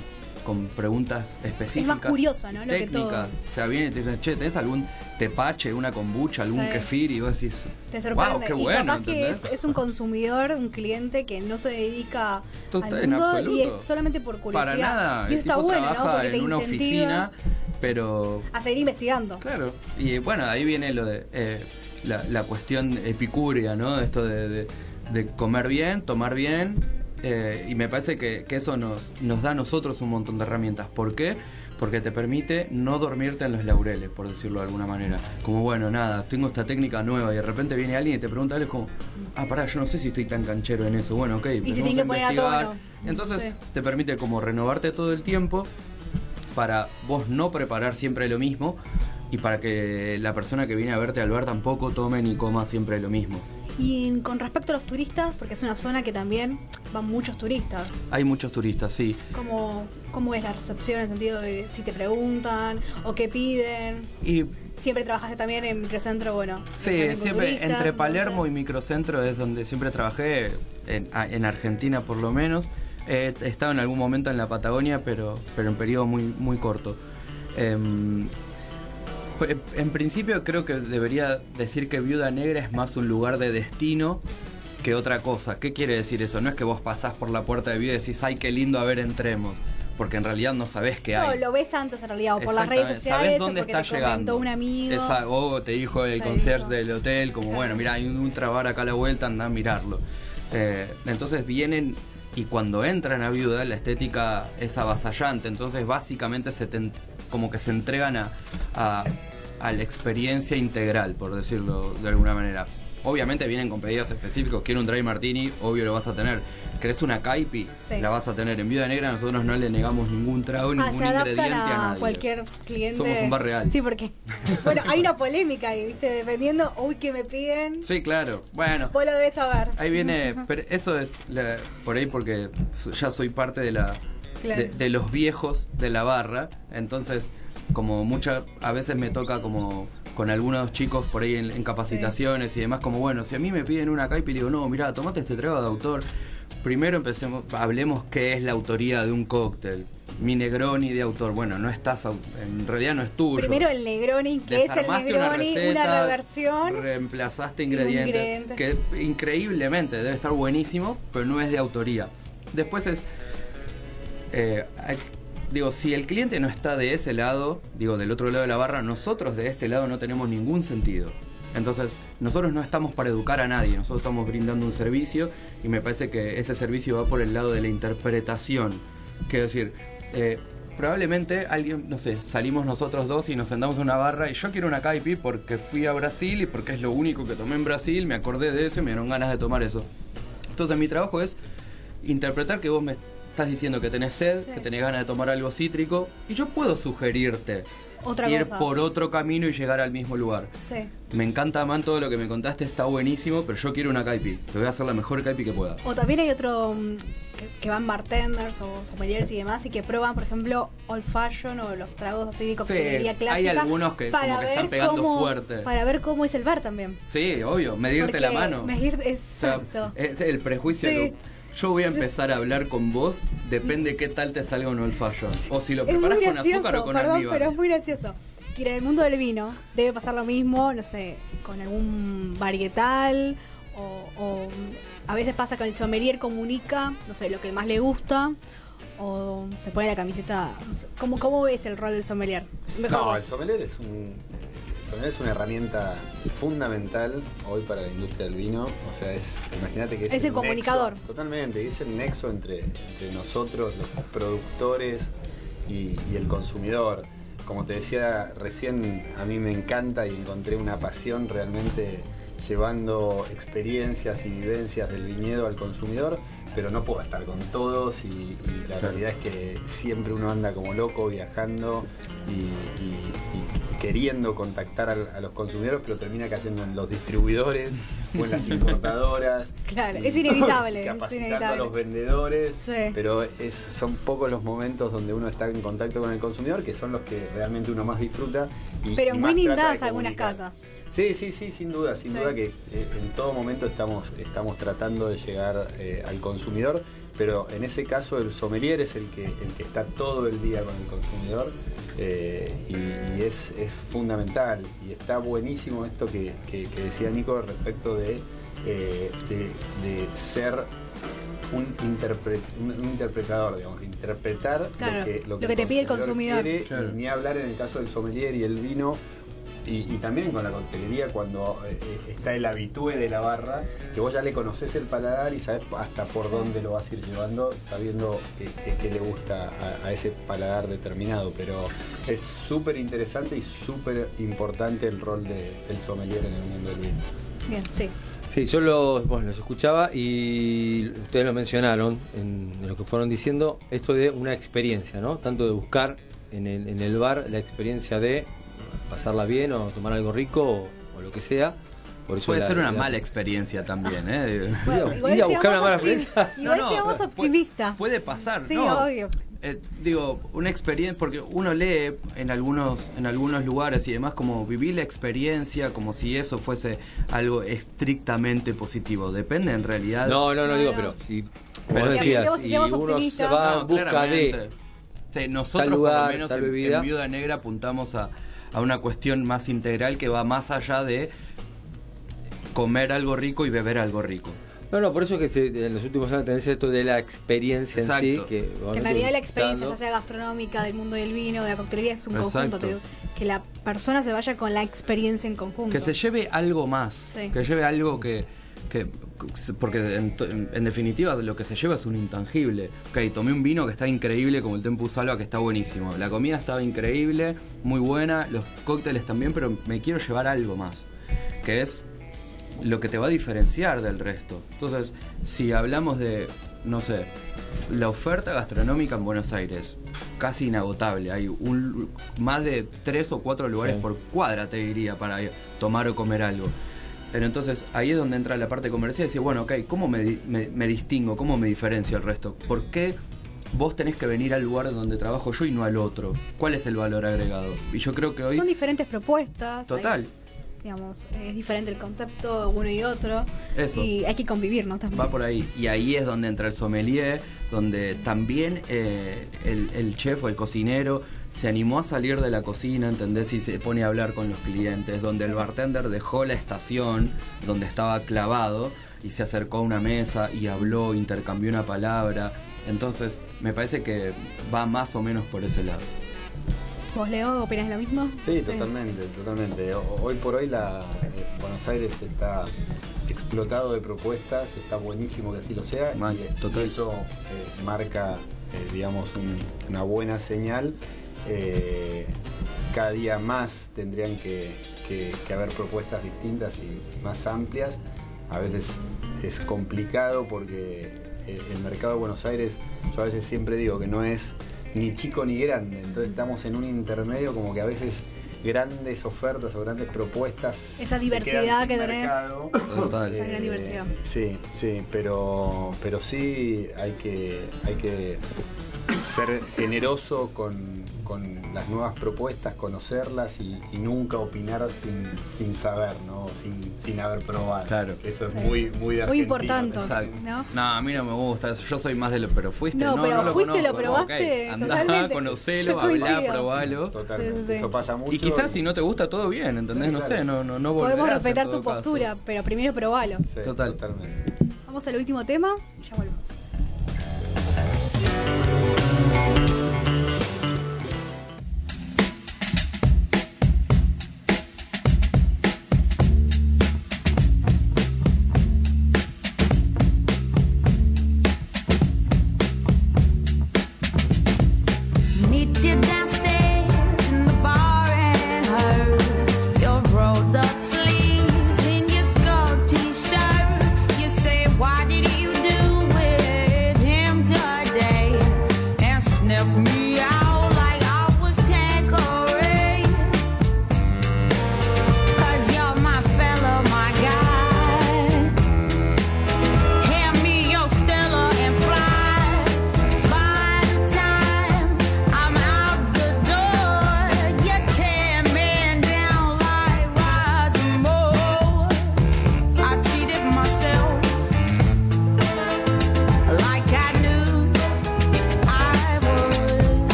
con preguntas específicas. curiosa, ¿no? Lo que todo. técnicas. O sea, viene y te dicen, che, ¿tenés algún tepache, una kombucha, algún Sí. kefir? Y vos decís, Te sorprende. wow, qué y bueno, capaz que es, es un consumidor, un cliente que no se dedica Total, al mundo y es solamente por curiosidad. Para nada. Y eso está bueno, ¿no? Porque te en una oficina, pero a seguir investigando. Claro, y bueno, ahí viene lo de eh, la, la cuestión epicúrea, ¿no? Esto de, de- de comer bien, tomar bien, eh, y me parece que, que eso nos, nos da a nosotros un montón de herramientas. ¿Por qué? Porque te permite no dormirte en los laureles, por decirlo de alguna manera. Como, bueno, nada, tengo esta técnica nueva y de repente viene alguien y te pregunta, es como, ah, pará, yo no sé si estoy tan canchero en eso. Bueno, ok, tiene que a poner a tono. Entonces Sí. te permite como renovarte todo el tiempo para vos no preparar siempre lo mismo y para que la persona que viene a verte al bar tampoco tome ni coma siempre lo mismo. Y en- con respecto a los turistas, porque es una zona que también van muchos turistas. Hay muchos turistas, sí. ¿Cómo, cómo es la recepción en el sentido de si te preguntan o qué piden? Y Siempre trabajaste también en microcentro, bueno. sí, siempre entre Palermo y Microcentro es donde siempre trabajé, en Argentina por lo menos. He estado en algún momento en la Patagonia, pero, pero en periodo muy, muy corto. Em, en- principio creo que debería decir que Viuda Negra es más un lugar de destino que otra cosa. ¿Qué quiere decir eso? No es que vos pasás por la puerta de Viuda y decís, ay, qué lindo, a ver, entremos. Porque en realidad no sabés qué No, hay. lo ves antes en realidad, o por las redes sociales, Sabés o dónde porque está te comentó llegando. un amigo. Esa- o te dijo el concierge del hotel, como Claro. bueno, mira, hay un ultrabar acá a la vuelta, anda a mirarlo. Eh, entonces vienen y cuando entran a Viuda la estética es avasallante, entonces básicamente se te como que se entregan a, a- a la experiencia integral, por decirlo de alguna manera. Obviamente vienen con pedidos específicos, quiero un dry martini, obvio lo vas a tener. ¿Querés una caipi? Sí. La vas a tener. En Viuda Negra nosotros no le negamos ningún trago, Ah, ningún se ingrediente a, a, nadie. cualquier cliente. Somos un bar real. Sí, porque. Bueno, hay una polémica ahí, ¿viste? Dependiendo, uy, que me piden. Sí, claro. Bueno, Vos lo debes saber. Ahí viene, pero eso es la- por ahí porque ya soy parte de la Claro. de, de los viejos de la barra, entonces como mucha a veces me toca como con algunos chicos por ahí en, en capacitaciones y demás como bueno, si a mí me piden una caipi y digo, "No, mira, tomate este trago de autor." Primero empecemos hablemos qué es la autoría de un cóctel. Mi Negroni de autor, bueno, no estás en realidad no es tuyo. Primero el Negroni, que es el una Negroni, una, receta, reversión. Reemplazaste ingredientes. ingrediente. Que increíblemente debe estar buenísimo, pero no es de autoría. Después es. Eh, digo, si el cliente no está de ese lado, digo, del otro lado de la barra, nosotros de este lado no tenemos ningún sentido. Entonces, nosotros no estamos para educar a nadie, nosotros estamos brindando un servicio y me parece que ese servicio va por el lado de la interpretación. Quiero decir, eh, probablemente alguien, no sé, salimos nosotros dos y nos sentamos en una barra y yo quiero una caipi porque fui a Brasil y porque es lo único que tomé en Brasil, me acordé de eso y me dieron ganas de tomar eso. Entonces mi trabajo es interpretar que vos me estás diciendo que tenés sed, Sí. que tenés ganas de tomar algo cítrico, y yo puedo sugerirte Otra ir cosa. por otro camino y llegar al mismo lugar. Sí. Me encanta, man, todo lo que me contaste está buenísimo, pero yo quiero una caipi. Te voy a hacer la mejor caipi que pueda. O también hay otro mm, que, que van bartenders o sommeliers y demás y que prueban, por ejemplo, old fashion o los tragos así de coctelería hay clásica. algunos que como que están pegando cómo, fuerte. Para ver cómo es el bar también. Sí, obvio, medirte Porque la mano. medir- O sea, exacto. es el prejuicio Sí. que yo voy a empezar a hablar con vos, depende qué tal te salga un old fashion. O si lo preparas con azúcar o con perdón, almíbar. pero es muy gracioso. Y en el mundo del vino debe pasar lo mismo, no sé, con algún varietal o, o a veces pasa que el sommelier comunica, no sé, lo que más le gusta o se pone la camiseta. no. ¿Cómo, cómo ves el rol del sommelier? Mejor No, vos. el sommelier es un el sommelier es una herramienta fundamental hoy para la industria del vino. O sea, es imagínate que es, Es el comunicador. nexo- totalmente, es el nexo entre, entre nosotros, los productores y, y el consumidor. Como te decía recién, a mí me encanta y encontré una pasión realmente llevando experiencias y vivencias del viñedo al consumidor, pero no puedo estar con todos y, y la realidad es que siempre uno anda como loco viajando y, y- y queriendo contactar a, los consumidores, pero termina cayendo en los distribuidores o en las importadoras. Claro, y es inevitable, es Capacitando a inevitable. los vendedores, Sí. pero es, son pocos los momentos donde uno está en contacto con el consumidor, que son los que realmente uno más disfruta. Y, Pero y muy lindas algunas catas. Sí, sí, sí, sin duda, sin Sí. duda que eh, en todo momento estamos, estamos tratando de llegar eh, al consumidor, pero en ese caso el sommelier es el que, el que está todo el día con el consumidor eh, y, y es, es fundamental. Y está buenísimo esto que, que- que decía Nico respecto de, eh, de, de ser un, interpre- un- un interpretador, digamos, interpretar Claro, lo que, lo que te pide el consumidor. quiere, Claro. Ni hablar en el caso del sommelier y el vino, y, y también con la coctelería cuando eh, eh, está el habitué de la barra, que vos ya le conoces el paladar y sabes hasta por dónde lo vas a ir llevando, sabiendo que, que- que le gusta a, a ese paladar determinado. Pero es súper interesante y súper importante el rol de- del sommelier en el mundo del vino. Bien, sí. Sí, yo los, bueno, los escuchaba y ustedes lo mencionaron en, en lo que fueron diciendo, esto de una experiencia, ¿no? Tanto de buscar en el, en el bar la experiencia de pasarla bien o tomar algo rico o, o lo que sea. Por eso Puede la- ser una la- mala experiencia también, ¿eh? Bueno, igual ir a buscar una mala experiencia. Igual No, no, seamos puede- optimistas. Puede pasar, Sí, ¿no? obvio. Eh, digo, una experiencia, porque uno lee en algunos, en algunos lugares y demás como vivir la experiencia como si eso fuese algo estrictamente positivo. Depende en realidad. No, no, no, No, digo, no. pero si, Pero como si decías, si seamos uno se optimistas. va No, en busca claramente. de Sí, nosotros tal lugar, por lo menos tal en, bebida. en Viuda Negra apuntamos a, a una cuestión más integral que va más allá de comer algo rico y beber algo rico. No, no, por eso que se- en los últimos años tenés esto de la experiencia en sí. Que, Que en realidad la experiencia, ya sea gastronómica, del mundo del vino, de la coctelería, es un Exacto. conjunto. te digo. que la persona se vaya con la experiencia en conjunto. Que se lleve algo más. Sí. Que lleve algo que. Que porque en, en- definitiva lo que se lleva es un intangible. Ok, tomé un vino que está increíble, como el Tempus Salva, que está buenísimo. La comida estaba increíble, muy buena, los cócteles también, pero me quiero llevar algo más. Que es lo que te va a diferenciar del resto. Entonces, si hablamos de, no sé, la oferta gastronómica en Buenos Aires, casi inagotable. Hay un, más de tres o cuatro lugares Sí. por cuadra, te diría, para tomar o comer algo. Pero entonces ahí es donde entra la parte comercial y decir, bueno, ok, ¿cómo me, me- me distingo? ¿Cómo me diferencio del resto? ¿Por qué vos tenés que venir al lugar donde trabajo yo y no al otro? ¿Cuál es el valor agregado? Y yo creo que hoy... Son diferentes propuestas. Total. hay- digamos, es diferente el concepto uno y otro. Eso. Y hay que convivir, ¿no? También. Va por ahí. Y ahí es donde entra el sommelier, donde también eh, el, el chef o el cocinero se animó a salir de la cocina, ¿entendés? Y se pone a hablar con los clientes, donde el bartender dejó la estación donde estaba clavado y se acercó a una mesa y habló, intercambió una palabra. Entonces, me parece que va más o menos por ese lado. ¿Vos, Leo, opinas lo mismo? Sí, totalmente, totalmente. O- Hoy por hoy la eh, Buenos Aires está explotado de propuestas, está buenísimo que así lo sea Mal, y, total. eso eh, marca, eh, digamos, un- una buena señal. Eh, cada día más tendrían que, que- que haber propuestas distintas y más amplias. A veces es complicado porque el mercado de Buenos Aires, yo a veces siempre digo que no es ni chico ni grande, entonces estamos en un intermedio como que a veces grandes ofertas o grandes propuestas. Esa diversidad que tenés. Total. Esa gran diversidad. Sí, sí, pero, pero sí hay que, hay que ser generoso con, con las nuevas propuestas, conocerlas y, y nunca opinar sin, sin saber, ¿no? Sin, sin haber probado. Claro. Eso es Sí. muy, muy Muy importante. Exacto. ¿No? ¿No? a mí no me gusta eso. Yo soy más de lo. Pero fuiste. No, No, pero lo fuiste, lo probaste, Ok, Andá, totalmente. conocelo, hablá, coincido. probalo. Totalmente. Sí, sí, sí. Eso pasa mucho. Y quizás si no te gusta todo bien, ¿entendés? No Claro. sé, no, no, no Podemos respetar tu caso. postura, pero primero probalo. Sí, Total. Totalmente. Vamos al último tema y ya volvemos.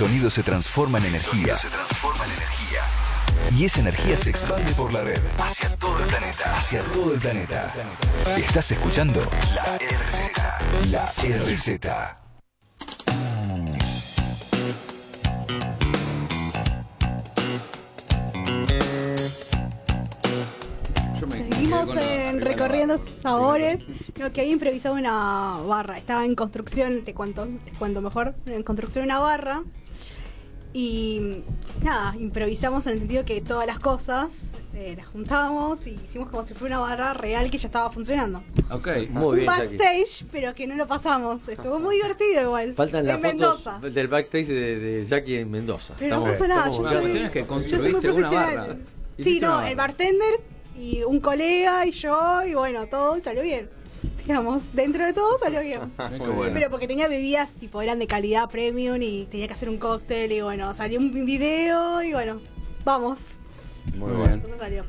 Sonido se transforma en energía. Se transforma en energía. Y esa energía se expande por la red hacia todo el planeta. Hacia todo el planeta. Estás escuchando la RZ. La RZ. Seguimos en recorriendo sabores. No, que había improvisado una barra. Estaba en construcción, te cuento, te cuento mejor. En construcción una barra. Y nada, improvisamos en el sentido que todas las cosas eh, las juntamos y hicimos como si fuera una barra real que ya estaba funcionando. Ok. Muy Un bien, Jackie. backstage, pero que no lo pasamos. Estuvo muy divertido igual. Faltan las fotos del backstage de, de Jackie en Mendoza. Pero no pasa nada, yo soy, cuestión es que yo soy muy profesional. barra. Sí, no, el bartender y un colega y yo, y bueno, todo y salió bien. Digamos, dentro de todo salió bien. Qué bueno. Pero porque tenía bebidas, tipo, eran de calidad premium y tenía que hacer un cóctel y bueno, salió un video y bueno, vamos. Muy bueno. bien. Entonces salió.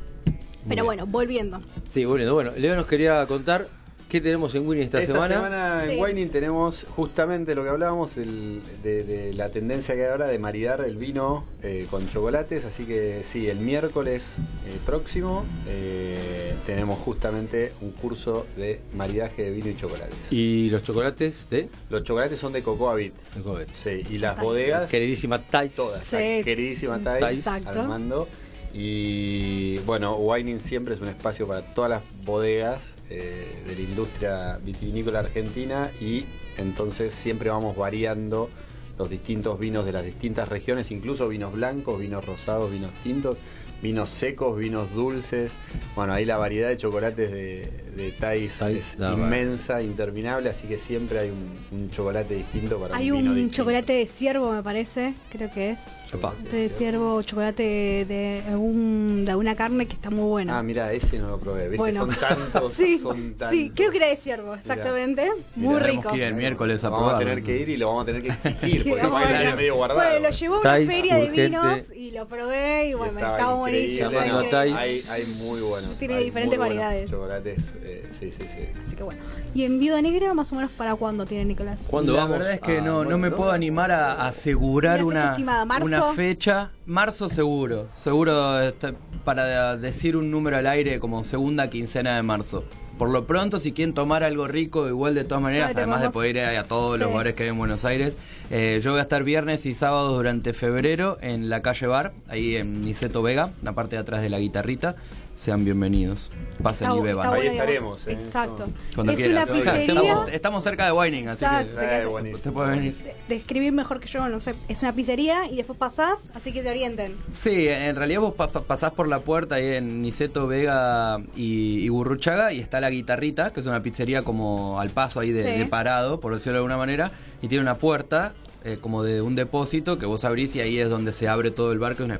Pero bueno, volviendo. Sí, volviendo. Bueno, Leo nos quería contar qué tenemos en Winnie esta, Esta semana, en Sí. Wining tenemos justamente lo que hablábamos el- de, de la tendencia que hay ahora de maridar el vino eh, con chocolates. Así que sí, el miércoles eh, próximo eh, tenemos justamente un curso de maridaje de vino y chocolates. Y los chocolates de, Los chocolates son de Cocoa Beat. de Covet. Sí, y las Thais. bodegas Queridísima Thais. todas. Sí. queridísima Thais Thais. Exacto. al mando. Y bueno, Wining siempre es un espacio para todas las bodegas eh, de la industria vitivinícola argentina y entonces siempre vamos variando los distintos vinos de las distintas regiones, incluso vinos blancos, vinos rosados, vinos tintos, vinos secos, vinos dulces. Bueno, ahí la variedad de chocolates de, de Thais, Thais, es verdad. inmensa, interminable, así que siempre hay un, un chocolate distinto para Hay un vino un distinto. chocolate de ciervo, me parece, creo que es. Chopá. De ciervo, chocolate de, algún, de alguna carne que está muy bueno. Ah, mira, ese no lo probé. ¿viste? Bueno. Son tantos, sí, son tantos. sí, creo que era de ciervo, exactamente. Muy Mirá, rico. Que ir el miércoles a Vamos a probarlo. tener que ir y lo vamos a tener que exigir, porque bueno. ese viene medio guardado. Bueno, lo llevó a una feria de urgente. vinos y lo probé y bueno, me Estaba estaba buenísimo. A. Hay, hay muy buenos. Tiene hay diferentes variedades. Chocolates, eh, sí, sí, sí. Así que bueno. ¿Y en Viuda Negra más o menos para cuándo tiene Nicolás? ¿Cuándo la vamos verdad es que a- no, no me no? puedo animar a, a asegurar ¿Una fecha una, estimada? ¿Marzo? una fecha. Marzo seguro. Seguro está- para decir un número al aire como segunda quincena de marzo. Por lo pronto, si quieren tomar algo rico, igual de todas maneras, además de poder ir a todos los lugares que hay en Buenos Aires, eh, yo voy a estar viernes y sábados durante febrero en la calle Bar, ahí en Niceto Vega, la parte de atrás de la guitarrita. Sean bienvenidos. Pasen Está- y beban. Ahí bueno, estaremos, eh. Exacto. Cuando es quieras. una pizzería. Estamos, estamos cerca de Wining, así Exacto. que Eh, buenísimo. usted puede venir. Describir mejor que yo, no sé. Es una pizzería y después pasás, así que se orienten. Sí, en realidad vos pa- pa- pasás por la puerta ahí en Niceto, Vega y, y Burruchaga y está la guitarrita, que es una pizzería como al paso ahí de, Sí. de parado, por decirlo de alguna manera, y tiene una puerta eh, como de un depósito que vos abrís y ahí es donde se abre todo el bar, que es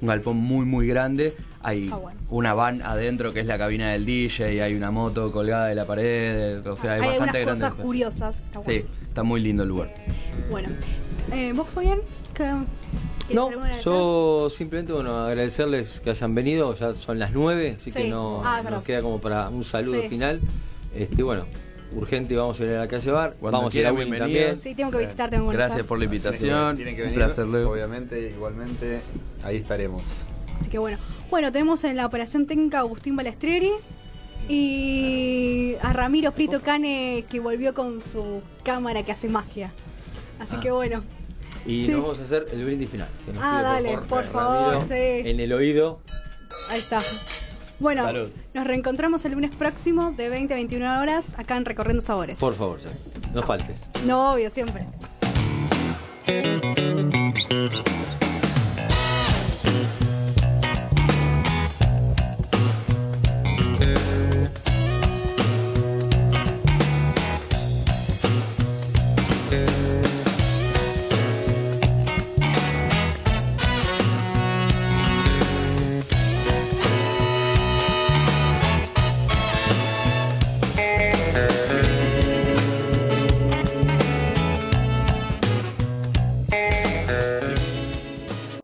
un galpón muy muy grande. Hay Ah, bueno. una van adentro que es la cabina del DJ, hay una moto colgada de la pared, o sea, es Hay bastante grande. cosas curiosas. Está bueno. Sí, está muy lindo el lugar. Bueno. Eh, ¿Vos, Fabián? ¿Qué- quieres No, yo simplemente bueno agradecerles que hayan venido, ya son las nueve, así que no Ah, nos queda como para un saludo Sí. final. Este bueno, urgente vamos a ir a la calle Bar, Cuando vamos a ir a bienvenido. también. Sí, tengo que visitarte en Gracias por la invitación. Tienen que un venir, placer, Leo. obviamente, igualmente, ahí estaremos. Así que bueno. Bueno, tenemos en la operación técnica a Agustín Balestrieri y a Ramiro Frito Cane que volvió con su cámara que hace magia. Así que bueno. Y Sí. nos vamos a hacer el brindis final. que nos Ah, pide, dale, por favor, Ramiro, sí. En el oído. Ahí está. Bueno, Salud. nos reencontramos el lunes próximo de 20 a 21 horas acá en Recorriendo Sabores. Por favor, ya. No faltes. No, obvio, siempre. Yeah.